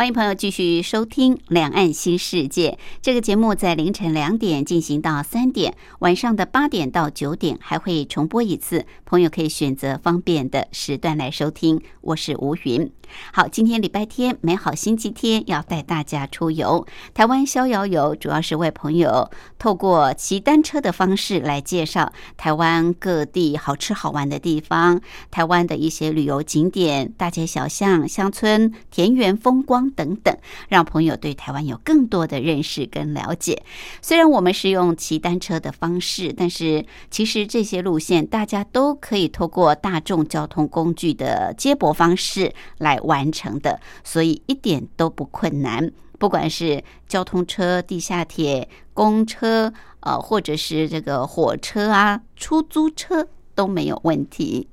欢迎朋友继续收听《两岸新世界》这个节目，在凌晨两点进行到三点，晚上的八点到九点还会重播一次。朋友可以选择方便的时段来收听。我是吴云。好，今天礼拜天，美好星期天，要带大家出游。台湾逍遥游主要是为朋友透过骑单车的方式来介绍台湾各地好吃好玩的地方，台湾的一些旅游景点、大街小巷、乡村、田园风光等等，让朋友对台湾有更多的认识跟了解。虽然我们是用骑单车的方式，但是其实这些路线大家都可以透过大众交通工具的接驳方式来。完成的，所以一点都不困难。不管是交通车、地下铁、公车，呃，或者是这个火车啊、出租车都没有问题。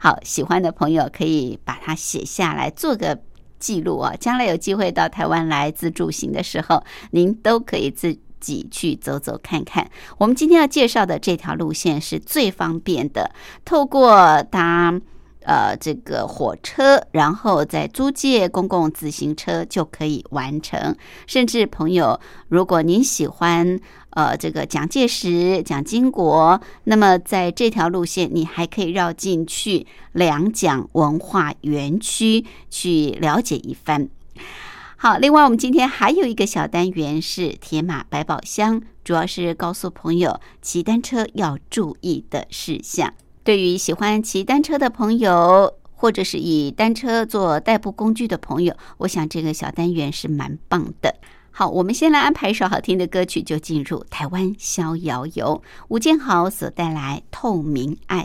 好，喜欢的朋友可以把它写下来，做个记录啊。将来有机会到台湾来自助行的时候，您都可以自己去走走看看。我们今天要介绍的这条路线是最方便的，透过它。呃，这个火车，然后再租借公共自行车就可以完成。甚至朋友，如果您喜欢呃这个蒋介石、蒋经国，那么在这条路线，你还可以绕进去两蒋文化园区去了解一番。好，另外我们今天还有一个小单元是铁马百宝箱，主要是告诉朋友骑单车要注意的事项。对于喜欢骑单车的朋友，或者是以单车做代步工具的朋友，我想这个小单元是蛮棒的。好，我们先来安排一首好听的歌曲，就进入台湾逍遥游，吴建豪所带来《透明爱》。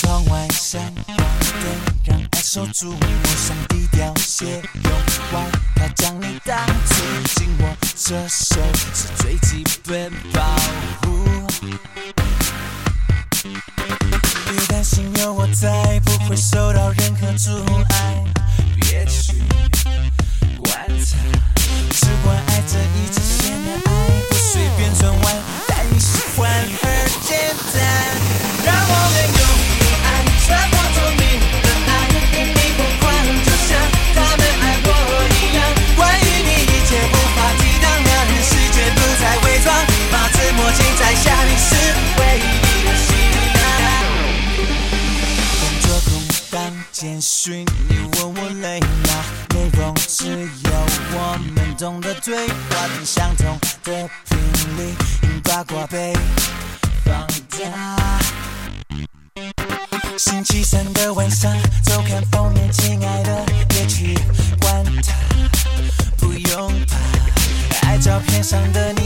窗外闪光灯，让爱守住我，想低调些，用外套将你挡住。紧握着手是最基本保护。别担心，有我在，不会受到任何阻碍。别去观察，只管爱这一直线的爱，不随便转弯，但你喜欢简讯，你问我累吗？内容只有我们懂得对话，相同的频率，用八卦被放大。星期三的晚上，周刊封面，亲爱的，别去管它，不用怕。爱照片上的你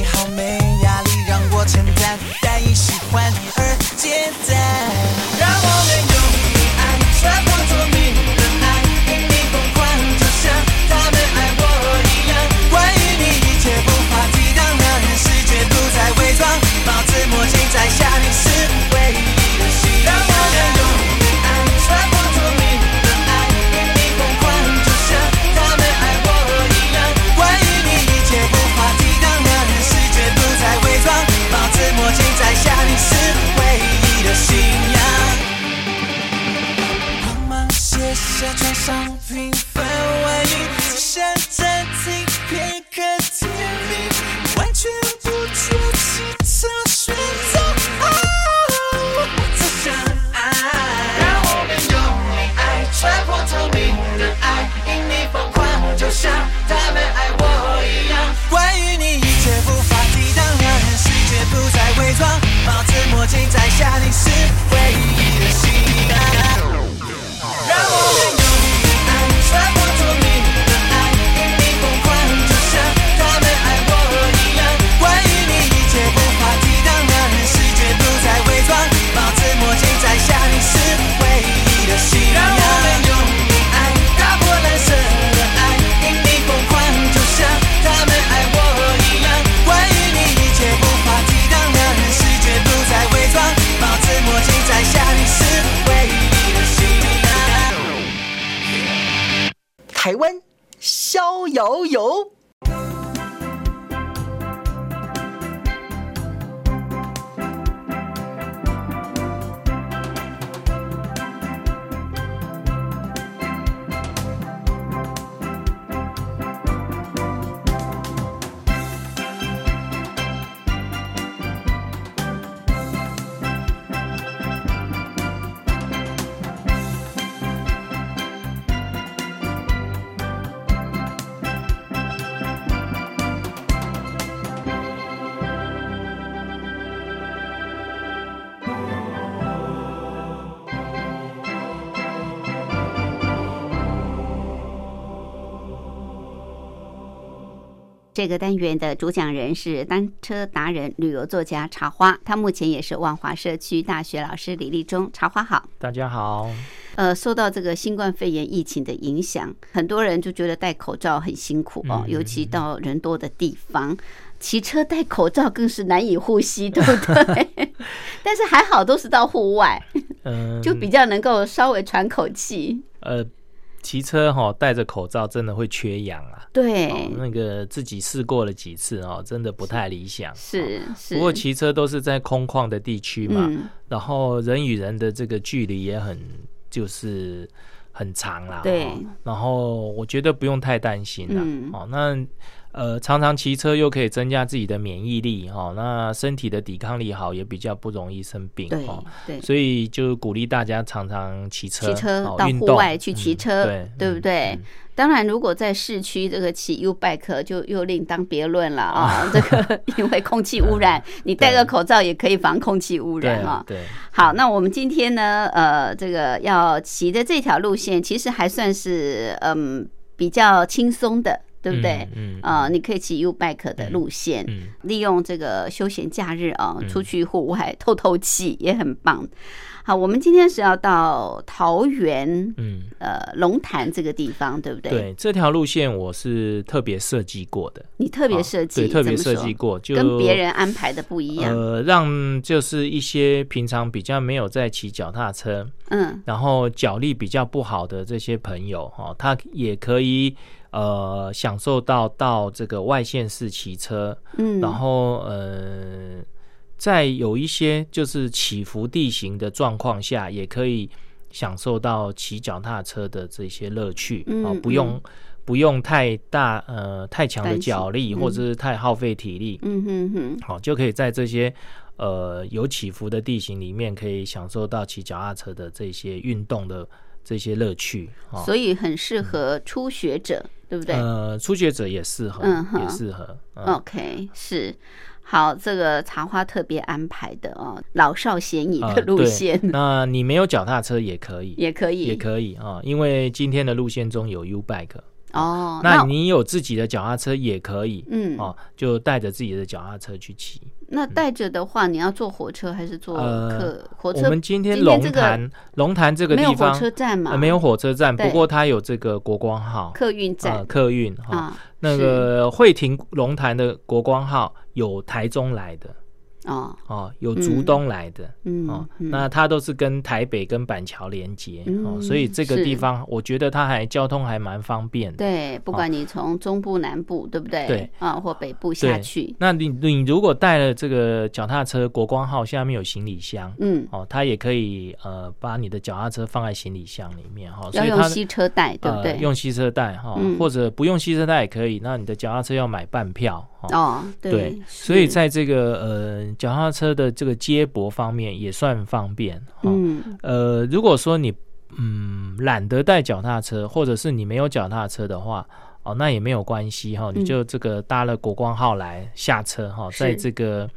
这个单元的主讲人是单车达人、旅游作家茶花，他目前也是万华社区大学老师李立忠。茶花好，大家好。呃，受到这个新冠肺炎疫情的影响，很多人就觉得戴口罩很辛苦哦，尤其到人多的地方，骑车戴口罩更是难以呼吸，对不对？但是还好，都是到户外，嗯，就比较能够稍微喘口气。呃，骑车哈戴着口罩真的会缺氧啊。对，哦那个自己试过了几次哦，真的不太理想。是是。不过骑车都是在空旷的地区嘛，嗯然后人与人的这个距离也很就是很长啦。对哦然后我觉得不用太担心啦。嗯哦，那呃，常常骑车又可以增加自己的免疫力哈、哦，那身体的抵抗力好，也比较不容易生病。哈哦，对。所以就鼓励大家常常骑车，骑车到户外去骑嗯车，对对不嗯对？嗯当然，如果在市区这个骑 U bike 就又另当别论了啊。这个因为空气污染，你戴个口罩也可以防空气污染啊。对，好，那我们今天呢，呃，这个要骑的这条路线，其实还算是嗯比较轻松的，对不对？嗯嗯啊、你可以骑 U bike 的路线，嗯利用这个休闲假日啊，嗯出去户外透透气也很棒。好，我们今天是要到桃园嗯，呃龙潭这个地方，对不对？，对，这条路线我是特别设计过的，你特别啊设计，对，特别设计过，就跟别人安排的不一样。呃，让就是一些平常比较没有在骑脚踏车，嗯然后脚力比较不好的这些朋友哈、哦，他也可以呃享受到到这个外县市骑车，嗯，然后呃，在有一些就是起伏地形的状况下，也可以享受到骑脚踏车的这些乐趣嗯哦，不用、不用太大呃太强的脚力，嗯。或者是太耗费体力，嗯哼哼，好、就可以在这些呃有起伏的地形里面，可以享受到骑脚踏车的这些运动的这些乐趣哦。所以很适合初学者，对不对、呃，初学者也适合，嗯也适合。嗯 o k 是。好，这个茶花特别安排的哦，老少咸宜的路线、那你没有脚踏车也可以，也可以，也可以啊、因为今天的路线中有 U bike，哦。那你有自己的脚踏车也可以，嗯，哦，就带着自己的脚踏车去骑。那带着的话，你要坐火车还是坐呃客？火我们今天龙潭龙潭这个地方没有火车站嘛？呃没有火车站，不过它有这个国光号客运呃站客运哈。啊。那个会停龙潭的国光号有台中来的哦，哦，有竹东来的。嗯，哦，嗯那它都是跟台北跟板桥连接、哦，嗯所以这个地方我觉得它还交通还蛮方便的。对，不管你从中部、南部，对不对？对啊，或北部下去，那你你如果带了这个脚踏车国光号下面有行李箱，嗯，哦，它也可以呃把你的脚踏车放在行李箱里面哈、哦，所要以它用吸车带，对不对？呃用吸车带哈、嗯或者不用吸车带也可以。那你的脚踏车要买半票哦。哦，对，对，所以在这个呃脚踏车的这个接驳方面也算方便哦。嗯呃，如果说你嗯懒得带脚踏车，或者是你没有脚踏车的话，哦，那也没有关系哈、嗯你就这个搭了国光号来下车哈、是在这个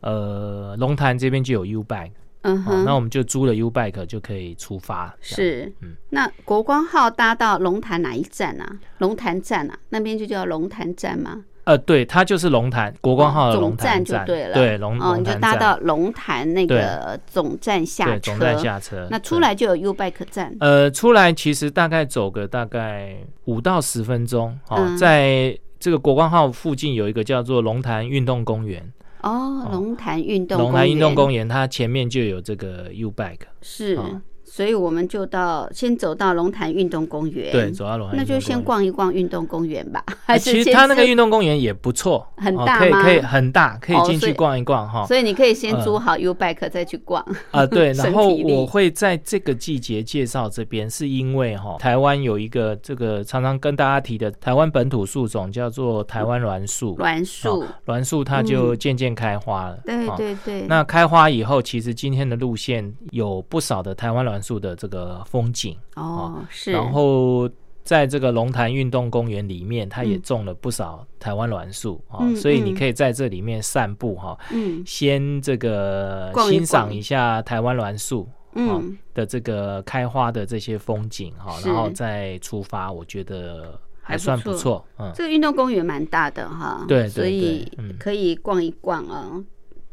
呃龙潭这边就有 U bike，、哦，嗯哼，那我们就租了 U bike 就可以出发。是嗯，那国光号搭到龙潭哪一站啊？龙潭站啊，那边就叫龙潭站吗？呃，对，它就是龙潭国光号的总龙潭站就对了，对龙哦，你就龙潭站搭到龙潭那个总站下对车，总站下车，那出对来就有 U bike 站，呃，出来其实大概走个大概五到十分钟，哦，嗯。在这个国光号附近有一个叫做龙潭运动公园，哦，龙潭运动龙潭运动公园它前面就有这个 U bike，是哦所以我们就到先走到龙潭运动公园，对，，走到龙潭那就。先逛一逛运动公园吧。还啊是其实它那个运动公园也不错，很哦可以大可以很大，可以进去逛一逛哈。所以你可以先嗯租好 U bike 再去逛。啊，对，然后我会在这个季节介绍这边，是因为哈、台湾有一个这个常常跟大家提的台湾本土树种叫做台湾栾树，栾树，栾树它就渐渐开花了。嗯对哦对对，那开花以后，其实今天的路线有不少的台湾栾树的这个风景，哦是，然后在这个龙潭运动公园里面，它也嗯种了不少台湾栾树啊、嗯所以你嗯可以在这里面散步哈、嗯。先这个欣赏一下台湾栾树。嗯。的这个开花的这些风景哈，然后再出发，我觉得还算不错错。嗯，这个运动公园蛮大的哈，对对所以可以逛一逛啊。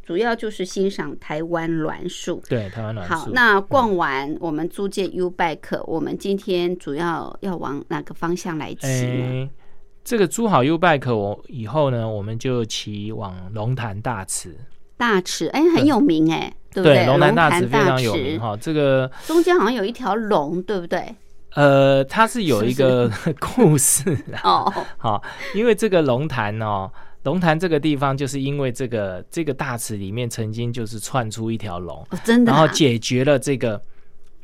主要就是欣赏台湾栾树。对，台湾栾好，树。那逛完我们租借 U bike，我们今天主要要往哪个方向来骑这个租好 U bike，我以后呢，我们就骑往龙潭大池。大池，哎，很有名哎，对不对，龙潭潭大池非常有名哈。这个中间好像有一条龙，对不对？呃，它是有一是个 故事啊。哦，好，因为这个龙潭哦，龙潭这个地方，就是因为这个这个大池里面曾经就是窜出一条龙，哦真的啊，然后解决了这个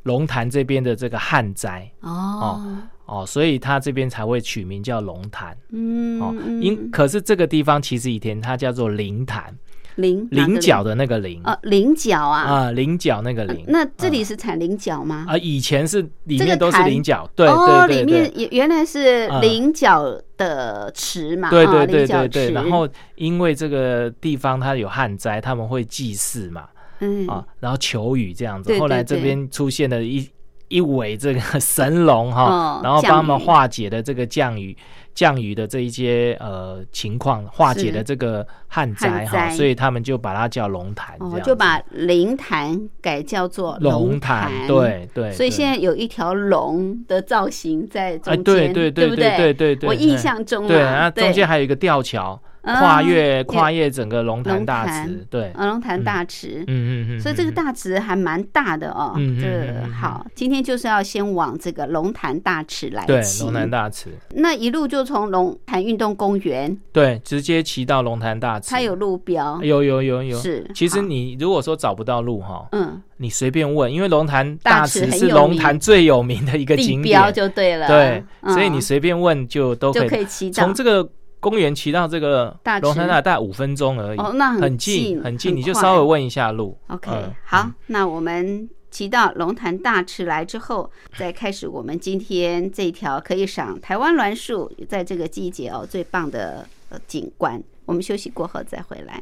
龙潭这边的这个旱灾。哦，哦，所以它这边才会取名叫龙潭。嗯哦。嗯，因可是这个地方其实以前它叫做灵潭，菱菱角的那个菱。哦，菱角啊，啊，菱角那个呃菱。那这里是产菱角吗？啊，以前是里面都是菱角，对哦，对对里面原来是嗯菱角的池嘛，哦对对对对。对，然后因为这个地方它有旱灾，他们会祭祀嘛，嗯。啊，然后求雨这样子。对后来这边出现了一一尾这个神龙哈哦，然后帮他们化解的这个降雨降雨的这一些呃情况，化解是。了这个旱灾哈，所以他们就把它叫龙潭哦，就把灵潭改叫做龙潭，对对，所以现在有一条龙的造型在中啊，间，对对对。不对对对对，我印嗯象中对，啊，然后中间还有一个吊桥，跨越跨越整个龙潭大池，对，呃龙潭大池。嗯嗯嗯，所以这个嗯大池还蛮大的哦。嗯嗯好，今天就是要先往这个龙潭大池来对骑龙潭大池，那一路就从龙潭运动公园，对，直接骑到龙潭大池，它有路标，有有有有，是其实你如果说找不到路哈，嗯你随便问，因为龙潭大大池是龙潭最有名的一个景点，就对了。对，嗯所以你随便问就都可就以可以骑到从这个公园骑到这个龙潭大大概五分钟而已，哦，那很近很近，你就稍微问一下路。OK，、嗯好，嗯那我们骑到龙潭大池来之后，再开始我们今天这条可以赏台湾栾树，在这个季节哦最棒的呃景观。我们休息过后再回来。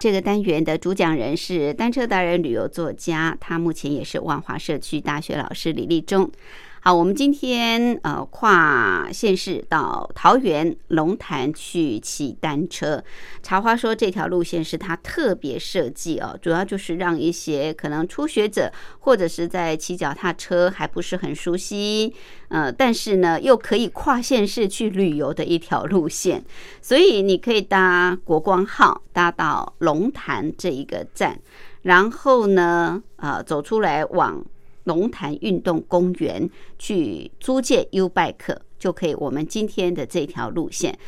这个单元的主讲人是单车达人、旅游作家，他目前也是万华社区大学老师李立忠。好，我们今天呃跨县市到桃园龙潭去骑单车。茶花说这条路线是他特别设计哦，主要就是让一些可能初学者或者是在骑脚踏车还不是很熟悉，呃，但是呢又可以跨县市去旅游的一条路线。所以你可以搭国光号搭到龙潭这一个站，然后呢，呃，走出来往。龙潭运动公园去租借 U bike 就可以。我们今天的这条路线，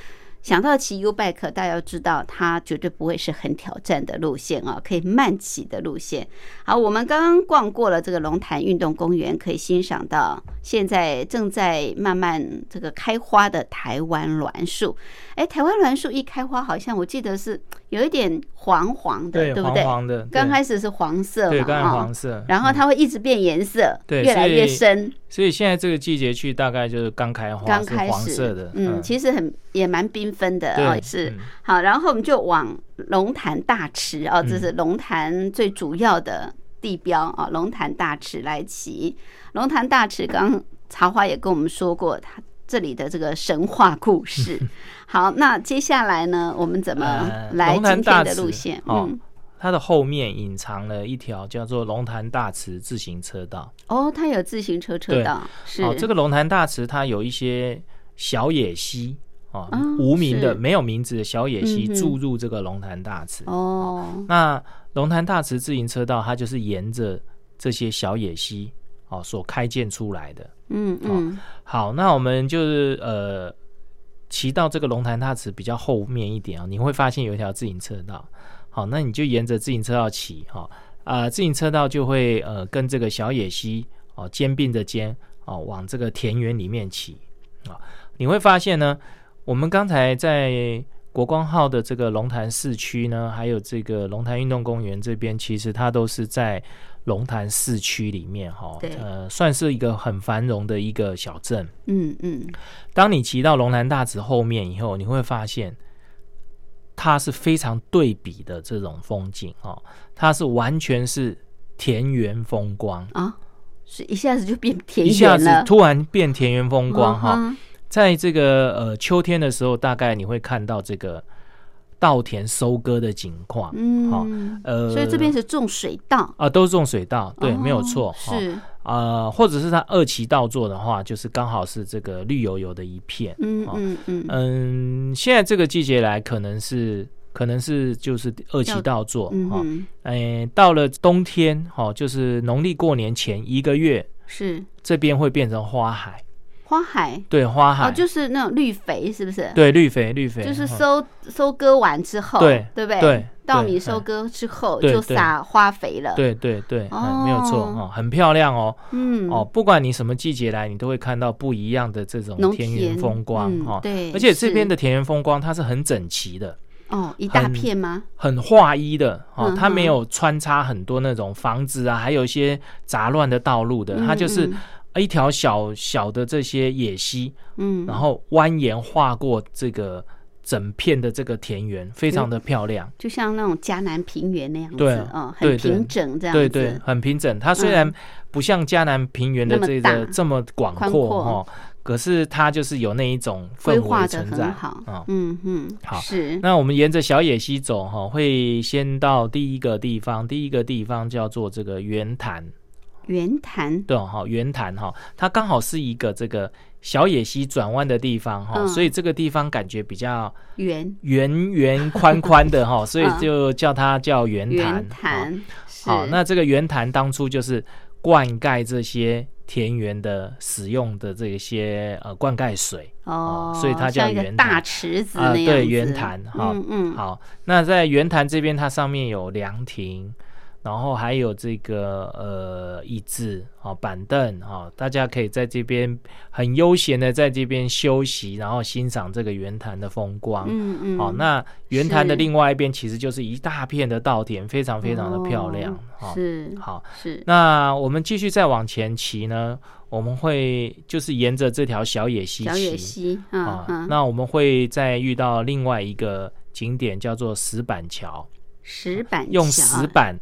想到骑 U bike，大家要知道它绝对不会是很挑战的路线啊，可以慢骑的路线。好，我们刚刚逛过了这个龙潭运动公园，可以欣赏到现在正在慢慢这个开花的台湾栾树。哎，台湾栾树一开花，好像我记得是。有一点黄黄的，对不对？黄黄的，刚开始是黄色嘛，对，刚刚黄色，然后它会一直变颜色，对，越来越深。所以现在这个季节去，大概就是刚开花，刚开黄色的，嗯，其实很也蛮缤纷的哦，是。好，然后我们就往龙潭大池哦，这是龙潭最主要的地标啊，龙潭大池来骑。龙潭大池，刚茶花也跟我们说过，它这里的这个神话故事。好，那接下来呢？我们怎么来今天的路线？嗯，它的后面隐藏了一条叫做龙潭大池自行车道。哦，它有自行车车道。是。哦，这个龙潭大池它有一些小野溪哦，无名的、没有名字的小野溪注入这个龙潭大池。哦。那龙潭大池自行车道，它就是沿着这些小野溪哦所开建出来的。嗯嗯。好，那我们就是呃。骑到这个龙潭大池比较后面一点啊，你会发现有一条自行车道。好，那你就沿着自行车道骑哈，啊，自行车道就会呃跟这个小野溪哦肩并着肩哦往这个田园里面骑啊。你会发现呢，我们刚才在国光号的这个龙潭市区呢，还有这个龙潭运动公园这边，其实它都是在。龙潭市区里面，哈，呃，算是一个很繁荣的一个小镇。嗯嗯。当你骑到龙潭大池后面以后，你会发现它是非常对比的这种风景哦，它是完全是田园风光啊，是一下子就变田园一下子突然变田园风光哈，在这个呃秋天的时候，大概你会看到这个。稻田收割的景况，嗯，好，呃，所以这边是种水稻。啊，都是种水稻，对，没有错，是。啊，或者是它二期稻作的话，就是刚好是这个绿油油的一片，嗯嗯嗯。嗯，现在这个季节来，可能是可能是就是二期稻作，哈，哎，到了冬天，哈，就是农历过年前一个月，是。这边会变成花海。花海对花海哦，就是那种绿肥，是不是？对绿肥绿肥，就是收收割完之后，对对不对？对稻米收割之后就撒花肥了。对对对，没有错哦，很漂亮哦。嗯哦，不管你什么季节来，你都会看到不一样的这种田园风光哈。对，而且这边的田园风光它是很整齐的哦，一大片吗？很划一的哦，它没有穿插很多那种房子啊，还有一些杂乱的道路的，它就是。一条小小的这些野溪，嗯，然后蜿蜒划过这个整片的这个田园，非常的漂亮，就像那种迦南平原那样子，对，嗯，很平整这样子，对对，很平整。它虽然不像迦南平原的这个这么广阔哈，可是它就是有那一种规划存在啊，嗯嗯，好。是。那我们沿着小野溪走哈，会先到第一个地方，第一个地方叫做这个圆潭。圆潭。对哈，圆潭哈，它刚好是一个这个小野溪转弯的地方哈，所以这个地方感觉比较圆。圆圆宽宽的哈，所以就叫它叫圆潭。圆潭好，那这个圆潭当初就是灌溉这些田园的使用的这些呃灌溉水哦，所以它叫圆大池子。啊，对圆潭哈，嗯嗯，好，那在圆潭这边，它上面有凉亭。然后还有这个呃椅子啊、板凳啊，大家可以在这边很悠闲的在这边休息，然后欣赏这个圆潭的风光。嗯嗯，好，那圆潭的另外一边其实就是一大片的稻田，非常非常的漂亮。是，好是。那我们继续再往前骑呢，我们会就是沿着这条小野溪，小野溪啊，那我们会再遇到另外一个景点，叫做石板桥。石板用石板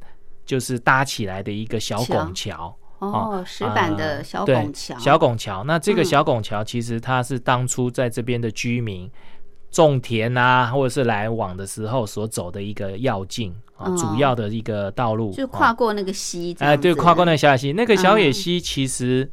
就是搭起来的一个小拱桥哦，石板的小拱桥，小拱桥。那这个小拱桥其实它是当初在这边的居民种田啊，或者是来往的时候所走的一个要径啊，主要的一个道路，就跨过那个溪。哎，对，跨过那个小野溪。那个小野溪其实。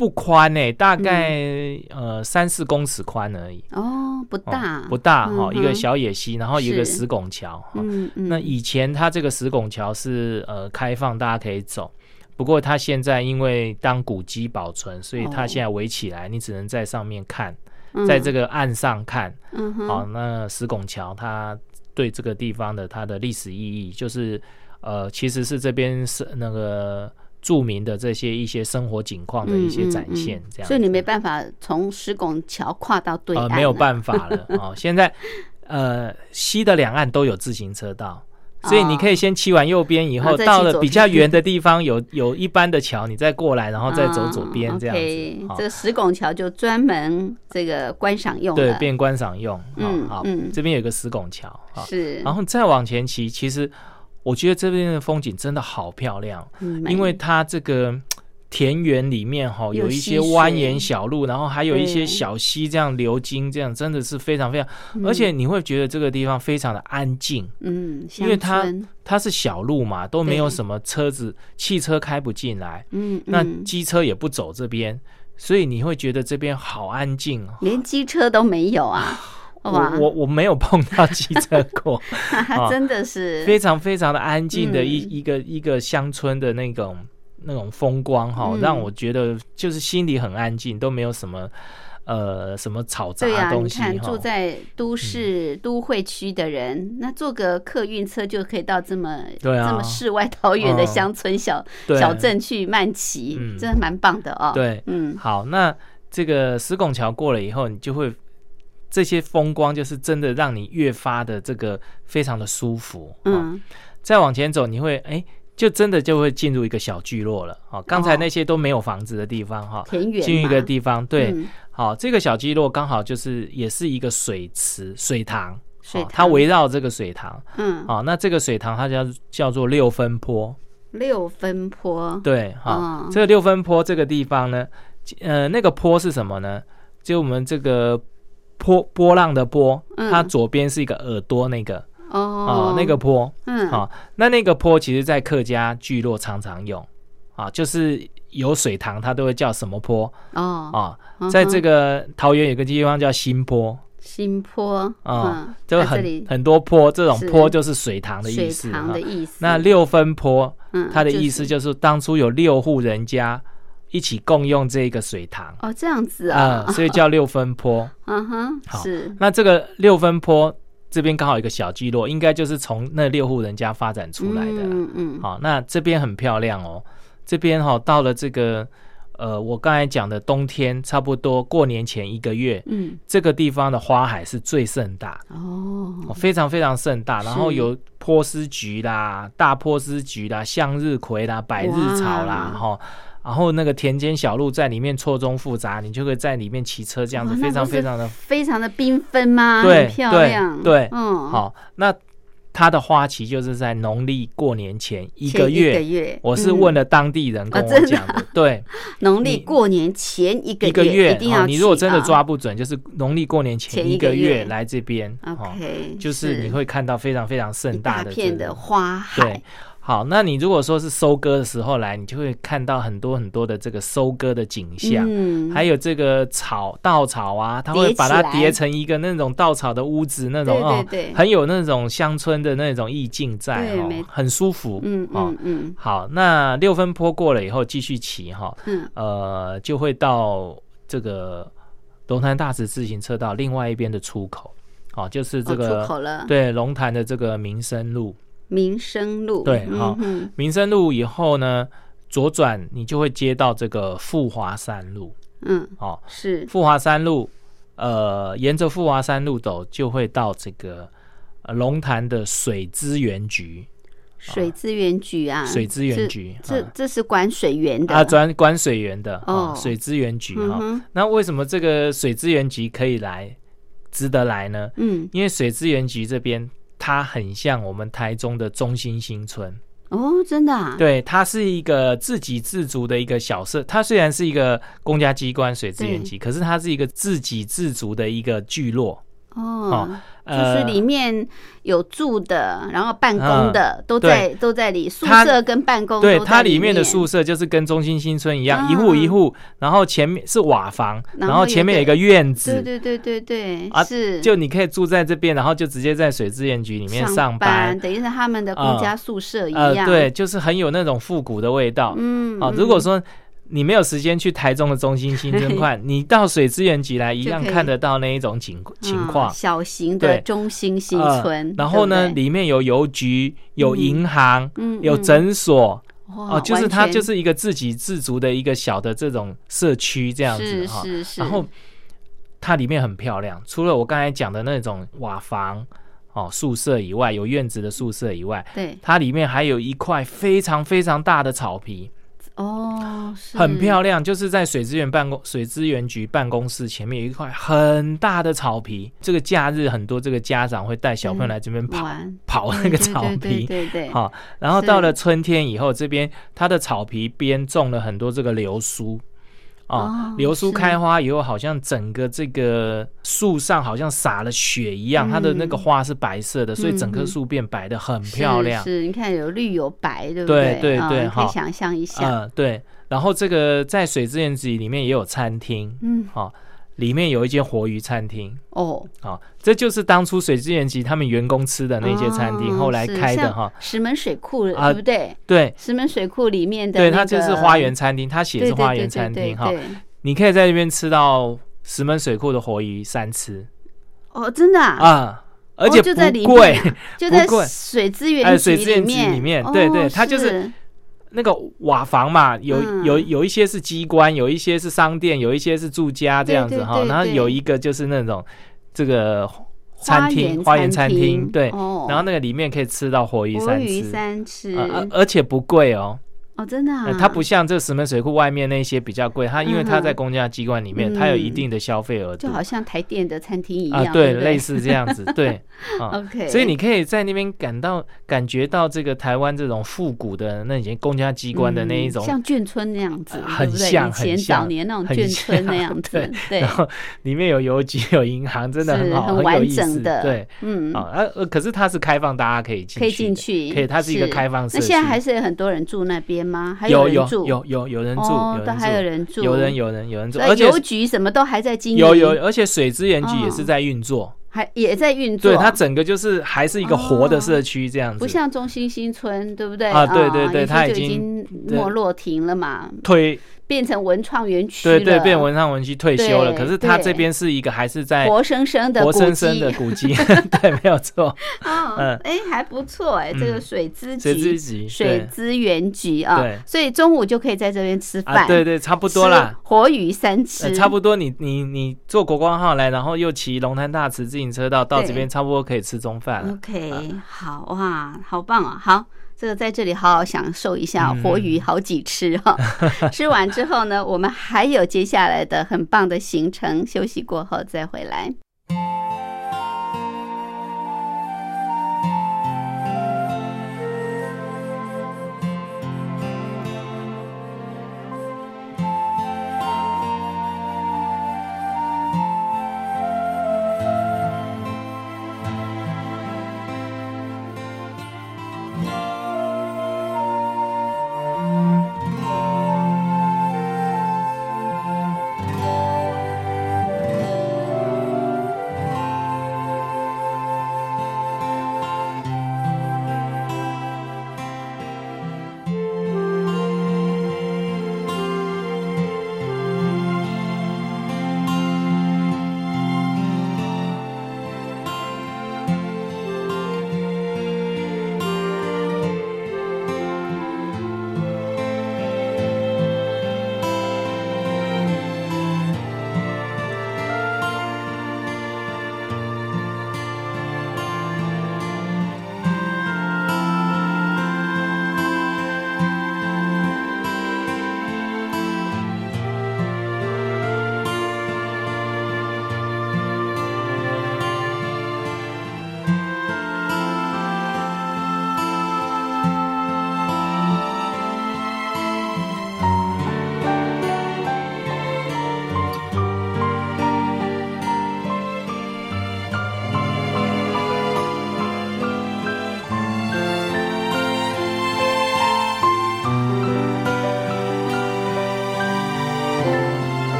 不宽呢，大概呃三四公尺宽而已。哦，不大，不大哈，一个小野溪，然后一个石拱桥。嗯嗯。那以前它这个石拱桥是呃开放，大家可以走。不过它现在因为当古迹保存，所以它现在围起来，你只能在上面看，在这个岸上看。嗯好，那石拱桥它对这个地方的它的历史意义，就是呃其实是这边是那个。著名的这些一些生活景况的一些展现，这样，所以你没办法从石拱桥跨到对岸，没有办法了 哦。现在，呃，西的两岸都有自行车道，所以你可以先骑完右边，以后到了比较远的地方，有 有一般的桥，你再过来，然后再走左边这样子。这个石拱桥就专门这个观赏用，对，变观赏用。嗯，好，这边有个石拱桥，是，然后再往前骑，其实。我觉得这边的风景真的好漂亮，因为它这个田园里面哈有一些蜿蜒小路，然后还有一些小溪这样流经，这样真的是非常非常，而且你会觉得这个地方非常的安静，嗯，因为它它是小路嘛，都没有什么车子、汽车开不进来，嗯，那机车也不走这边，所以你会觉得这边好安静，连机车都没有啊。我我我没有碰到 汽车过，真的是。非常非常的安静的一一个一个乡村的那种那种风光哈，让我觉得就是心里很安静，都没有什么呃什么吵杂东西。你看住在都市都会区的人，那坐个客运车就可以到这么对啊这么世外桃源的乡村小小镇去慢骑，真的蛮棒的哦。对，嗯，好，那这个石拱桥过了以后，你就会。这些风光就是真的让你越发的这个非常的舒服。嗯，再往前走，你会哎，就真的就会进入一个小聚落了。哦，刚才那些都没有房子的地方哈，进一个地方，对，好，这个小聚落刚好就是也是一个水池、水塘，水它围绕这个水塘。嗯，好，那这个水塘它叫叫做六分坡。六分坡，对，哈，这个六分坡这个地方呢，呃，那个坡是什么呢？就我们这个。波波浪的波，它左边是一个耳朵那个哦，那个坡，嗯，好，那那个坡其实，在客家聚落常常用啊，就是有水塘，它都会叫什么坡哦。啊，在这个桃园有个地方叫新坡，新坡啊，就很很多坡，这种坡就是水塘的意思，水塘的意思。那六分坡，它的意思就是当初有六户人家。一起共用这个水塘哦，这样子啊，所以叫六分坡。嗯哼，好，是那这个六分坡这边刚好一个小聚落，应该就是从那六户人家发展出来的。嗯嗯，好，那这边很漂亮哦。这边哈到了这个呃，我刚才讲的冬天，差不多过年前一个月，嗯，这个地方的花海是最盛大哦，非常非常盛大。然后有波斯菊啦、大波斯菊啦、向日葵啦、百日草啦，哈。然后那个田间小路在里面错综复杂，你就可以在里面骑车，这样子非常非常的非常的缤纷吗？对，漂亮，对，嗯，好，那它的花期就是在农历过年前一个月。一个月，我是问了当地人跟我讲的，对，农历过年前一个一个月，一定要。你如果真的抓不准，就是农历过年前一个月来这边，OK，就是你会看到非常非常盛大的片的花海。好，那你如果说是收割的时候来，你就会看到很多很多的这个收割的景象，嗯，还有这个草稻草啊，它会把它叠成一个那种稻草的屋子，那种哦，很有那种乡村的那种意境在哦，很舒服，嗯嗯嗯。好，那六分坡过了以后，继续骑哈，嗯，呃，就会到这个龙潭大池自行车道另外一边的出口，哦，就是这个出口了，对，龙潭的这个民生路。民生路对，好，民生路以后呢，左转你就会接到这个富华山路。嗯，哦，是富华山路，呃，沿着富华山路走就会到这个龙潭的水资源局。水资源局啊，水资源局，这这是管水源的啊，专管水源的哦，水资源局哈。那为什么这个水资源局可以来，值得来呢？嗯，因为水资源局这边。它很像我们台中的中心新村哦，真的啊？对，它是一个自给自足的一个小社。它虽然是一个公家机关水资源局，可是它是一个自给自足的一个聚落哦。就是里面有住的，然后办公的都在都在里，宿舍跟办公对它里面的宿舍就是跟中心新村一样，一户一户，然后前面是瓦房，然后前面有一个院子，对对对对对，啊是，就你可以住在这边，然后就直接在水资源局里面上班，等于是他们的公家宿舍一样，对，就是很有那种复古的味道，嗯，啊，如果说。你没有时间去台中的中心新村看，你到水资源局来一样看得到那一种情情况，小型的中心新村。然后呢，里面有邮局、有银行、有诊所，哦，就是它就是一个自给自足的一个小的这种社区这样子哈。然后它里面很漂亮，除了我刚才讲的那种瓦房哦宿舍以外，有院子的宿舍以外，对，它里面还有一块非常非常大的草皮。哦，很漂亮，就是在水资源办公水资源局办公室前面有一块很大的草皮。这个假日很多这个家长会带小朋友来这边跑跑那个草皮，对对。好，然后到了春天以后，这边它的草皮边种了很多这个流苏。哦，流苏开花以后，好像整个这个树上好像洒了雪一样，它的那个花是白色的，所以整棵树变白的很漂亮。是，你看有绿有白，对不对？对对对，可以想象一下。嗯，对。然后这个在水资源集里面也有餐厅，嗯，好。里面有一间活鱼餐厅哦，好，这就是当初水资源局他们员工吃的那些餐厅，后来开的哈。石门水库对不对？对，石门水库里面的，对，它就是花园餐厅，它写是花园餐厅哈。你可以在那边吃到石门水库的活鱼三吃。哦，真的啊，而且不贵，就在水资源水资源局里面，对对，它就是。那个瓦房嘛，有有有一些是机关，有一些是商店，有一些是住家这样子哈。然后有一个就是那种这个餐厅，花园餐厅，对。然后那个里面可以吃到活鱼三吃，而而且不贵哦。哦，真的啊！它不像这石门水库外面那些比较贵，它因为它在公家机关里面，它有一定的消费额度，就好像台电的餐厅一样，对，类似这样子，对。OK，所以你可以在那边感到感觉到这个台湾这种复古的那些公家机关的那一种，像眷村那样子，很像，很像早年那种眷村那样子，对。然后里面有邮局、有银行，真的很好，很完整的，对，嗯啊，呃，可是它是开放，大家可以进，可以进去，可以，它是一个开放式。那现在还是有很多人住那边吗？还有有。住？有有有人住，都还有人住，有人有人有人住，而且邮局什么都还在经营，有有，而且水资源局也是在运作，还也在运作，对，它整个就是还是一个活的社区这样子，不像中心新村，对不对？啊，对对对，它已经没落停了嘛，退。变成文创园区对对，变文创园区退休了。可是它这边是一个还是在活生生的活生生的古迹，对，没有错。嗯，哎，还不错哎，这个水资局、水资源局啊，所以中午就可以在这边吃饭。对对，差不多啦。活鱼三吃，差不多。你你你坐国光号来，然后又骑龙潭大池自行车道到这边，差不多可以吃中饭了。OK，好哇，好棒啊，好。这个在这里好好享受一下活鱼，好几吃哈。吃完之后呢，我们还有接下来的很棒的行程，休息过后再回来。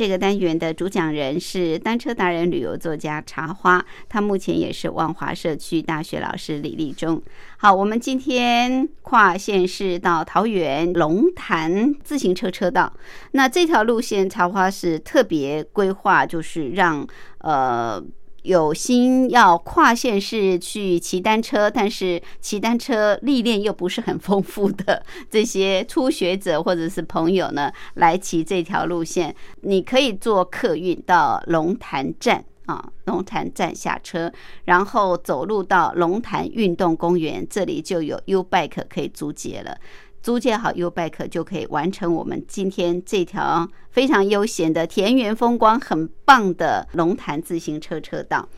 这个单元的主讲人是单车达人、旅游作家茶花，他目前也是万华社区大学老师李立忠。好，我们今天跨县市到桃园龙潭自行车车道，那这条路线茶花是特别规划，就是让呃。有心要跨县市去骑单车，但是骑单车历练又不是很丰富的这些初学者或者是朋友呢，来骑这条路线，你可以坐客运到龙潭站啊，龙潭站下车，然后走路到龙潭运动公园，这里就有 U bike 可以租借了。租借好 U bike 就可以完成我们今天这条非常悠闲的田园风光、很棒的龙潭自行车车道。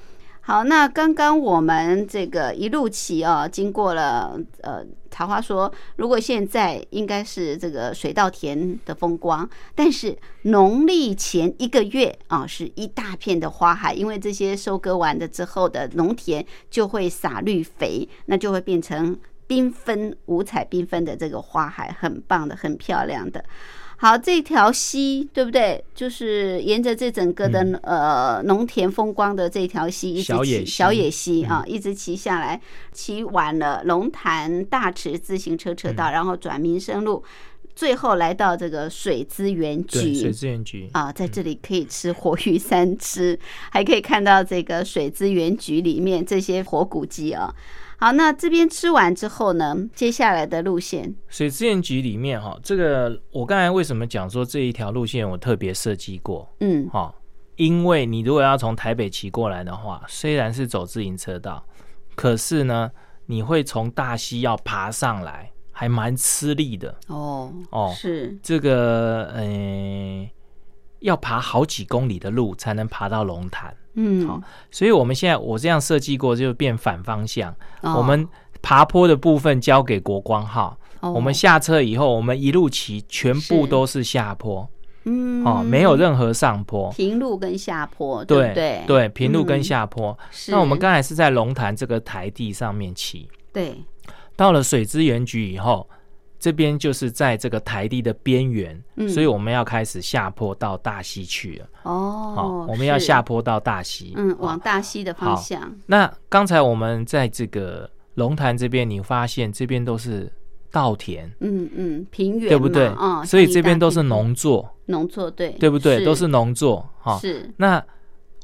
好，那刚刚我们这个一路骑啊，经过了呃，桃花说，如果现在应该是这个水稻田的风光，但是农历前一个月啊，是一大片的花海，因为这些收割完了之后的农田就会撒绿肥，那就会变成。缤纷、五彩缤纷的这个花海，很棒的，很漂亮的。好，这条溪对不对？就是沿着这整个的呃农田风光的这条溪，一直骑小野溪啊，一直骑下来，骑完了龙潭大池自行车车道，然后转民生路，最后来到这个水资源局。水资源局啊，在这里可以吃活鱼三吃，还可以看到这个水资源局里面这些活古鸡啊。好，那这边吃完之后呢？接下来的路线，水资源局里面哈，这个我刚才为什么讲说这一条路线我特别设计过？嗯，哈，因为你如果要从台北骑过来的话，虽然是走自行车道，可是呢，你会从大溪要爬上来，还蛮吃力的。哦哦，是这个，呃，要爬好几公里的路才能爬到龙潭。嗯，好，所以我们现在我这样设计过，就变反方向。我们爬坡的部分交给国光号，我们下车以后，我们一路骑，全部都是下坡。嗯，哦，没有任何上坡，平路跟下坡，对对对，平路跟下坡。那我们刚才是在龙潭这个台地上面骑，对，到了水资源局以后。这边就是在这个台地的边缘，所以我们要开始下坡到大溪去了。哦，好，我们要下坡到大溪，嗯，往大溪的方向。那刚才我们在这个龙潭这边，你发现这边都是稻田，嗯嗯，平原，对不对？嗯，所以这边都是农作，农作对，对不对？都是农作，哈。是。那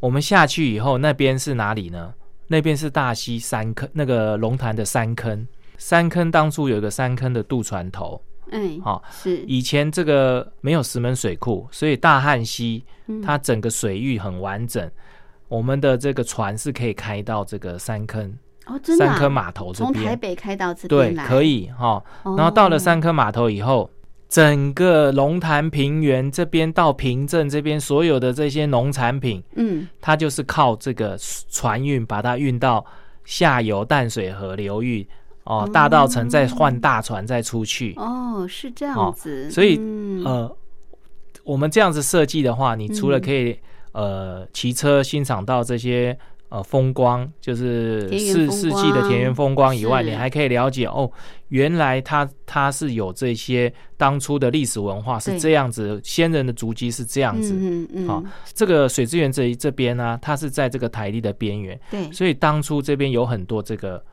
我们下去以后，那边是哪里呢？那边是大溪山坑，那个龙潭的山坑。山坑当初有一个山坑的渡船头，嗯，好是。以前这个没有石门水库，所以大汉溪它整个水域很完整，我们的这个船是可以开到这个山坑哦，真的山坑码头这边，从台北开到这边对，可以哈。然后到了三坑码头以后，整个龙潭平原这边到平镇这边所有的这些农产品，嗯，它就是靠这个船运把它运到下游淡水河流域。哦，大道城再换大船再出去。哦，是这样子。所以呃，我们这样子设计的话，你除了可以呃骑车欣赏到这些呃风光，就是四四季的田园风光以外，你还可以了解哦，原来它它是有这些当初的历史文化是这样子，先人的足迹是这样子。嗯嗯。好，这个水资源这这边呢，它是在这个台地的边缘。对。所以当初这边有很多这个。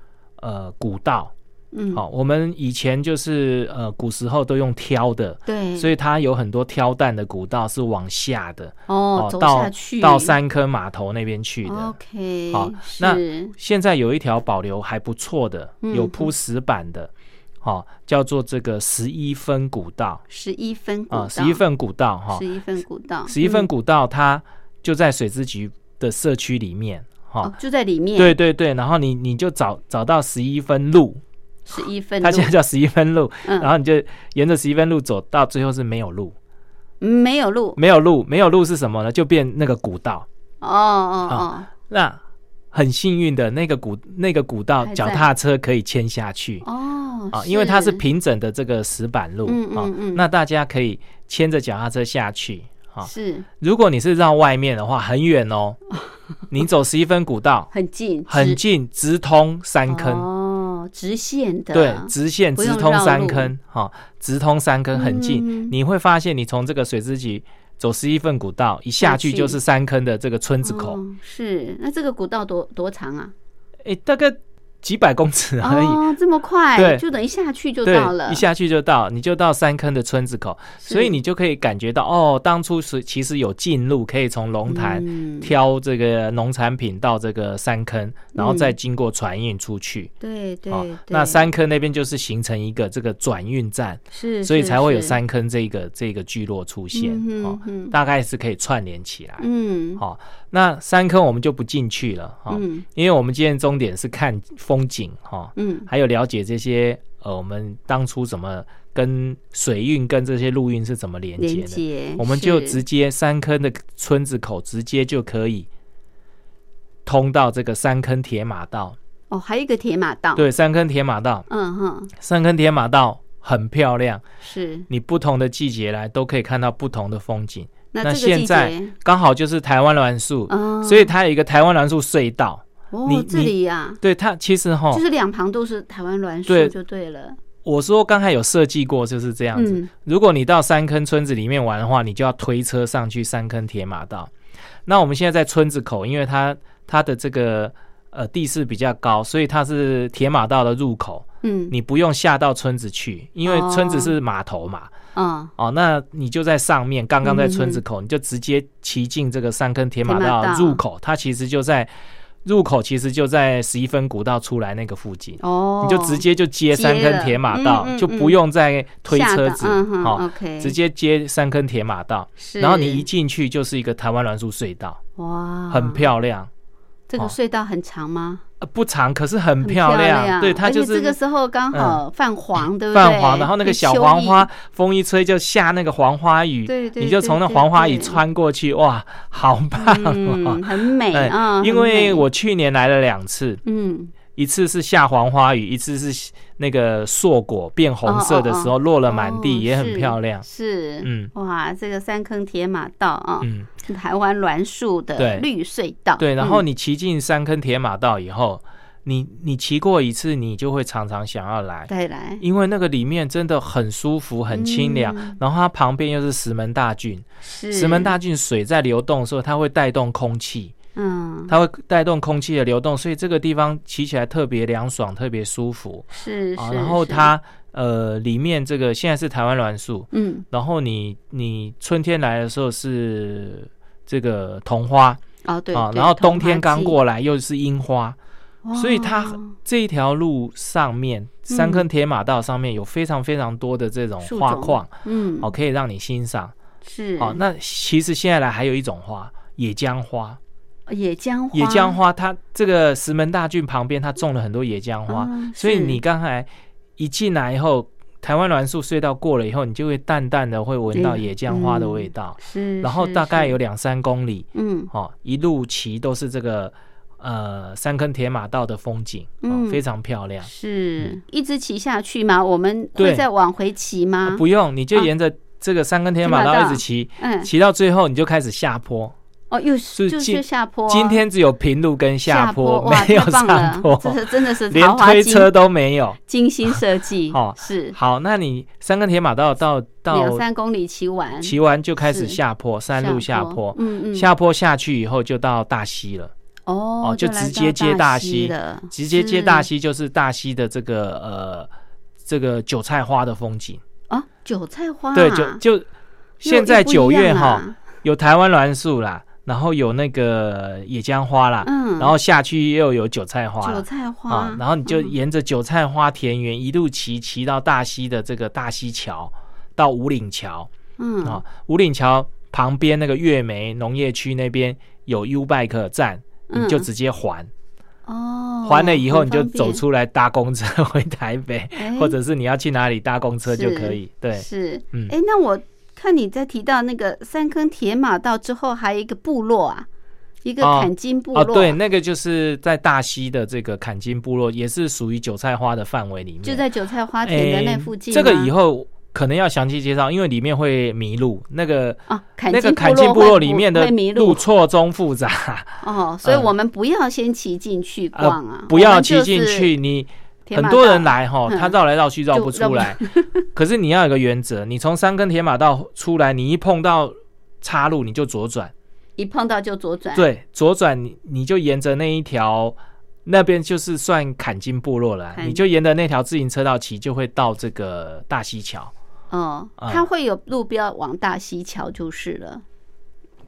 呃，古道，嗯，好，我们以前就是呃，古时候都用挑的，对，所以它有很多挑担的古道是往下的，哦，走下去。到三坑码头那边去的，OK，好，那现在有一条保留还不错的，有铺石板的，好，叫做这个十一分古道，十一分啊，十一分古道哈，十一分古道，十一分古道，它就在水之局的社区里面。哦，就在里面。对对对，然后你你就找找到十一分路，十一分，它现在叫十一分路，然后你就沿着十一分路走到最后是没有路，没有路，没有路，没有路是什么呢？就变那个古道。哦哦哦，那很幸运的那个古那个古道，脚踏车可以牵下去。哦，啊，因为它是平整的这个石板路。嗯嗯嗯。那大家可以牵着脚踏车下去。是，如果你是绕外面的话，很远哦。你走十一分古道，很近，很近，直通三坑哦，直线的，对，直线直通三坑，哈，直通三坑很近。你会发现，你从这个水之脊走十一份古道，一下去就是三坑的这个村子口。是，那这个古道多多长啊？哎，大概。几百公尺而已，哦，这么快，对，就等一下去就到了，一下去就到，你就到三坑的村子口，所以你就可以感觉到，哦，当初是其实有进路，可以从龙潭挑这个农产品到这个三坑，然后再经过船运出去，对对，那三坑那边就是形成一个这个转运站，是，所以才会有三坑这个这个聚落出现，哦，大概是可以串联起来，嗯，好，那三坑我们就不进去了，哈，因为我们今天终点是看风。风景哈，嗯，还有了解这些呃，我们当初怎么跟水运跟这些陆运是怎么连接的？我们就直接三坑的村子口，直接就可以通到这个三坑铁马道。哦，还有一个铁马道，对，三坑铁马道，嗯哼，三坑铁马道很漂亮，是你不同的季节来都可以看到不同的风景。那现在刚好就是台湾栾树，所以它有一个台湾栾树隧道。哦，这里呀，对它其实哈，就是两旁都是台湾栾树，就对了。我说刚才有设计过，就是这样子。如果你到三坑村子里面玩的话，你就要推车上去三坑铁马道。那我们现在在村子口，因为它它的这个呃地势比较高，所以它是铁马道的入口。嗯，你不用下到村子去，因为村子是码头嘛。嗯，哦，那你就在上面，刚刚在村子口，你就直接骑进这个三坑铁马道入口，它其实就在。入口其实就在十一分古道出来那个附近，哦，你就直接就接三坑铁马道，就不用再推车子，好，直接接三坑铁马道，然后你一进去就是一个台湾栾树隧道，哇，很漂亮。这个隧道很长吗？呃，不长，可是很漂亮。对，它就是这个时候刚好泛黄，对不对？泛黄，然后那个小黄花，风一吹就下那个黄花雨，对对，你就从那黄花雨穿过去，哇，好棒哦，很美啊！因为我去年来了两次，嗯。一次是下黄花雨，一次是那个硕果变红色的时候落了满地，也很漂亮。是，嗯，哇，这个三坑铁马道啊，嗯，台湾栾树的绿隧道。对，然后你骑进三坑铁马道以后，你你骑过一次，你就会常常想要来。再来，因为那个里面真的很舒服、很清凉。然后它旁边又是石门大郡，石门大郡水在流动的时候，它会带动空气。嗯，它会带动空气的流动，所以这个地方骑起来特别凉爽，特别舒服。是啊，然后它呃里面这个现在是台湾栾树，嗯，然后你你春天来的时候是这个桐花。哦，对啊，然后冬天刚过来又是樱花，所以它这一条路上面三坑铁马道上面有非常非常多的这种花框，嗯，哦，可以让你欣赏。是。哦，那其实现在来还有一种花，野姜花。野姜花，野姜花，它这个石门大郡旁边，它种了很多野姜花，所以你刚才一进来以后，台湾栾树隧道过了以后，你就会淡淡的会闻到野姜花的味道。是，然后大概有两三公里，嗯，哦，一路骑都是这个呃三坑铁马道的风景，嗯，非常漂亮。是。一直骑下去吗？我们会再往回骑吗？不用，你就沿着这个三坑铁马道。一直骑，嗯，骑到最后你就开始下坡。哦，又是就是下坡。今天只有平路跟下坡，没有上坡。这是真的是连推车都没有，精心设计。哦，是好。那你三根铁马道到到两三公里骑完，骑完就开始下坡，山路下坡。嗯嗯。下坡下去以后就到大溪了。哦，就直接接大溪了。直接接大溪就是大溪的这个呃这个韭菜花的风景啊，韭菜花。对，就就现在九月哈，有台湾栾树啦。然后有那个野姜花啦，嗯，然后下去又有韭菜花，韭菜花。啊，然后你就沿着韭菜花田园一路骑骑到大溪的这个大溪桥，到五岭桥，嗯。啊，五岭桥旁边那个月梅农业区那边有 U bike 站，你就直接还，哦，还了以后你就走出来搭公车回台北，或者是你要去哪里搭公车就可以，对，是，嗯，哎，那我。看你在提到那个三坑铁马道之后，还有一个部落啊，一个坎金部落。哦，对，那个就是在大溪的这个坎金部落，也是属于韭菜花的范围里面，就在韭菜花田的那附近。这个以后可能要详细介绍，因为里面会迷路。那个啊，那个坎金部落里面的路错综复杂。哦，所以我们不要先骑进去逛啊，不要骑进去，你。很多人来哈，他绕来绕去绕不出来。可是你要有个原则，你从三根铁马道出来，你一碰到岔路你就左转，一碰到就左转。对，左转你你就沿着那一条那边就是算坎金部落了，你就沿着那条自行车道骑，就会到这个大溪桥。哦，它会有路标往大溪桥就是了。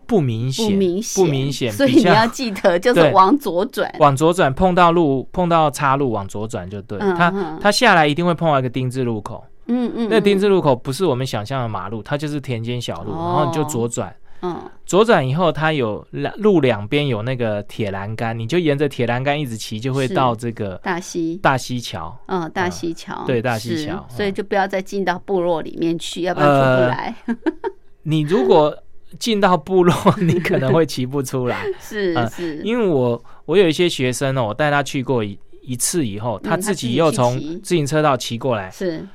不明显，不明显，所以你要记得，就是往左转，往左转，碰到路，碰到岔路，往左转就对。他他下来一定会碰到一个丁字路口，嗯嗯，那丁字路口不是我们想象的马路，它就是田间小路，然后你就左转，嗯，左转以后它有路两边有那个铁栏杆，你就沿着铁栏杆一直骑，就会到这个大溪。大溪桥，嗯，大溪桥，对，大溪桥，所以就不要再进到部落里面去，要不然出不来。你如果。进到部落，你可能会骑不出来。是是，因为我我有一些学生哦，我带他去过一一次以后，他自己又从自行车道骑过来。是，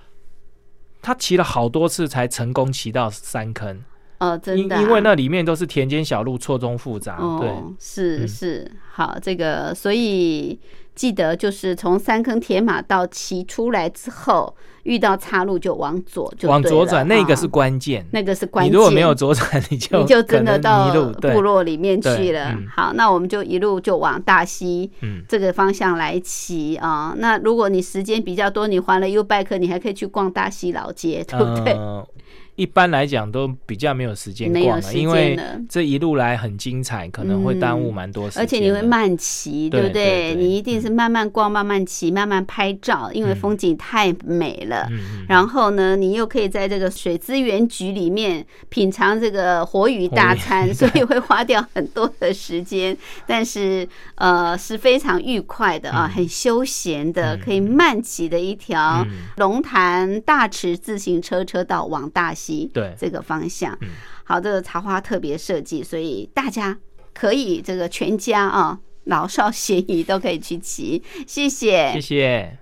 他骑了好多次才成功骑到山坑。哦，真的，因为那里面都是田间小路，错综复杂。对，是是，好，这个所以。记得就是从三坑铁马到骑出来之后，遇到岔路就往左，就往左转，那个是关键，那个是关键。你如果没有左转，你就你就真的到部落里面去了。好，那我们就一路就往大溪这个方向来骑啊。那如果你时间比较多，你还了 U bike，你还可以去逛大溪老街，对不对？一般来讲都比较没有时间逛了，因为这一路来很精彩，可能会耽误蛮多时间。而且你会慢骑，对不对？你一定是慢慢逛、慢慢骑、慢慢拍照，因为风景太美了。然后呢，你又可以在这个水资源局里面品尝这个活鱼大餐，所以会花掉很多的时间。但是呃，是非常愉快的啊，很休闲的，可以慢骑的一条龙潭大池自行车车道往大。对这个方向，好，这个茶花特别设计，所以大家可以这个全家啊，老少咸宜都可以去骑。谢谢，谢谢。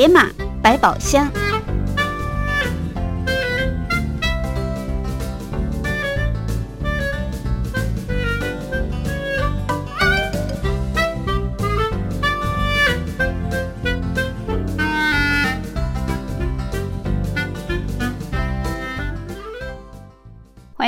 野马百宝箱。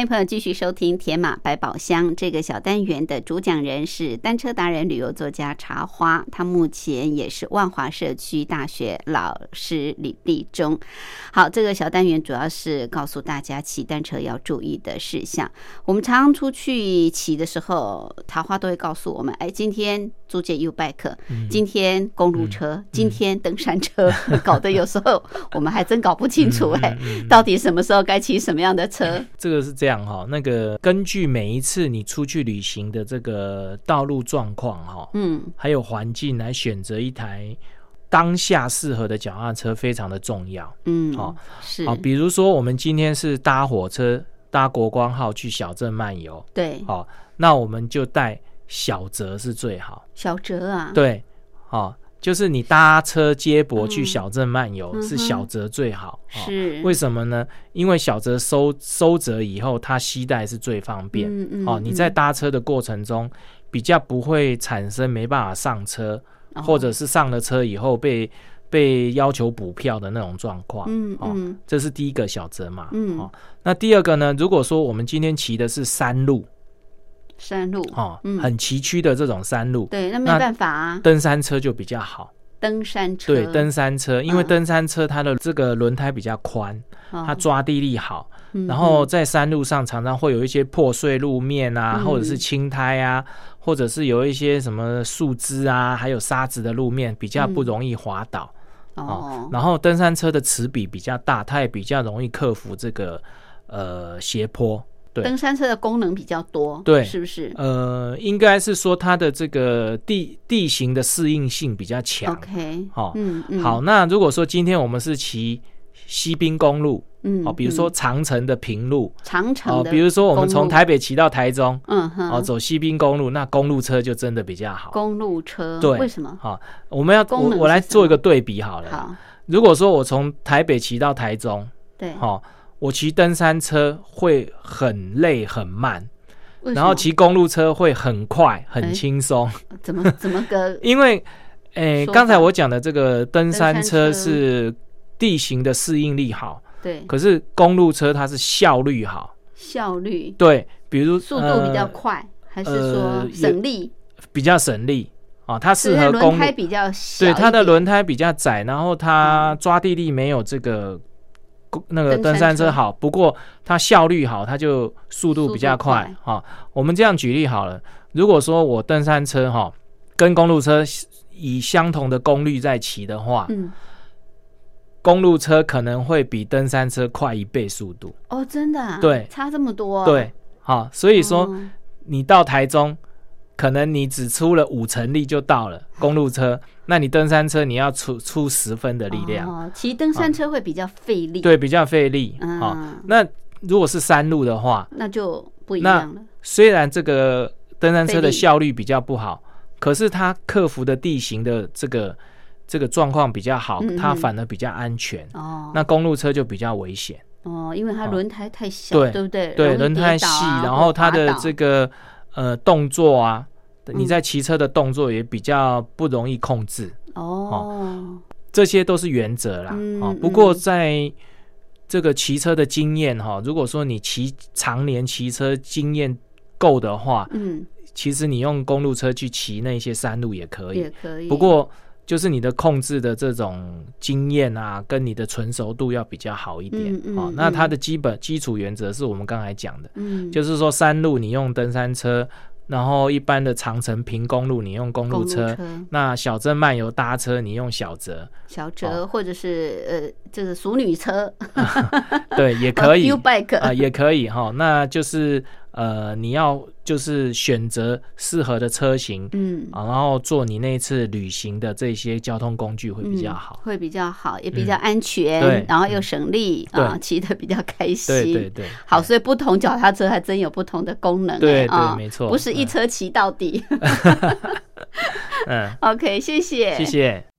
迎朋友继续收听《铁马百宝箱》这个小单元的主讲人是单车达人、旅游作家茶花，他目前也是万华社区大学老师李立忠。好，这个小单元主要是告诉大家骑单车要注意的事项。我们常常出去骑的时候，茶花都会告诉我们：哎，今天租借 U bike，今天公路车，今天登山车，搞得有时候我们还真搞不清楚，哎，到底什么时候该骑什么样的车？这个是。这样哈，那个根据每一次你出去旅行的这个道路状况哈，嗯，还有环境来选择一台当下适合的脚踏车，非常的重要。嗯，好是好，比如说我们今天是搭火车搭国光号去小镇漫游，对，好，那我们就带小折是最好。小折啊，对，好。就是你搭车接驳去小镇漫游是小折最好，是为什么呢？因为小折收收折以后，它携带是最方便。嗯哦，你在搭车的过程中比较不会产生没办法上车，或者是上了车以后被被要求补票的那种状况。嗯嗯，这是第一个小折嘛。嗯，哦，那第二个呢？如果说我们今天骑的是山路。山路哦，很崎岖的这种山路，对，那没办法啊。登山车就比较好，登山车。对，登山车，因为登山车它的这个轮胎比较宽，它抓地力好，然后在山路上常常会有一些破碎路面啊，或者是青苔啊，或者是有一些什么树枝啊，还有沙子的路面，比较不容易滑倒。哦。然后登山车的齿比比较大，它也比较容易克服这个呃斜坡。登山车的功能比较多，对，是不是？呃，应该是说它的这个地地形的适应性比较强。OK，好，嗯嗯，好。那如果说今天我们是骑西滨公路，嗯，哦，比如说长城的平路，长城，哦，比如说我们从台北骑到台中，嗯哼，哦，走西滨公路，那公路车就真的比较好。公路车，对，为什么？好，我们要我我来做一个对比好了。好，如果说我从台北骑到台中，对，好。我骑登山车会很累很慢，然后骑公路车会很快很轻松。怎么 怎么个？因为，诶，刚才我讲的这个登山车是地形的适应力好，对。可是公路车它是效率好，效率对，比如速度比较快，还是说省力？比较省力啊，它适合公胎比较小，对，它的轮胎比较窄，然后它抓地力没有这个。那个登山车好，不过它效率好，它就速度比较快哈。我们这样举例好了，如果说我登山车哈跟公路车以相同的功率在骑的话，嗯，公路车可能会比登山车快一倍速度哦，真的？啊对，差这么多？对，好，所以说你到台中。可能你只出了五成力就到了公路车，那你登山车你要出出十分的力量。哦，骑登山车会比较费力。对，比较费力。啊，那如果是山路的话，那就不一样了。虽然这个登山车的效率比较不好，可是它克服的地形的这个这个状况比较好，它反而比较安全。哦，那公路车就比较危险。哦，因为它轮胎太小，对不对？对，轮胎细，然后它的这个呃动作啊。你在骑车的动作也比较不容易控制哦，这些都是原则啦。哦，不过在这个骑车的经验哈，如果说你骑常年骑车经验够的话，嗯，其实你用公路车去骑那些山路也可以，也可以。不过就是你的控制的这种经验啊，跟你的纯熟度要比较好一点哦。那它的基本基础原则是我们刚才讲的，嗯，就是说山路你用登山车。然后一般的长城平公路，你用公路车；那小镇漫游搭车，你用小折。小折或者是呃，就是熟女车，对，也可以。U bike 啊，也可以哈。那就是呃，你要就是选择适合的车型，嗯，啊，然后做你那次旅行的这些交通工具会比较好，会比较好，也比较安全，然后又省力啊，骑的比较开心。对对对。好，所以不同脚踏车还真有不同的功能。对对，没错，不是一车骑到底。嗯。OK，谢谢。谢谢。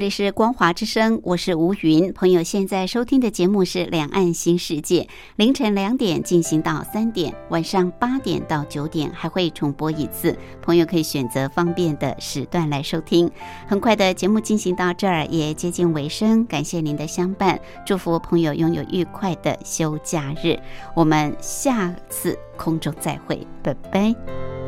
这里是光华之声，我是吴云。朋友现在收听的节目是《两岸新世界》，凌晨两点进行到三点，晚上八点到九点还会重播一次。朋友可以选择方便的时段来收听。很快的节目进行到这儿也接近尾声，感谢您的相伴，祝福朋友拥有愉快的休假日。我们下次空中再会，拜拜。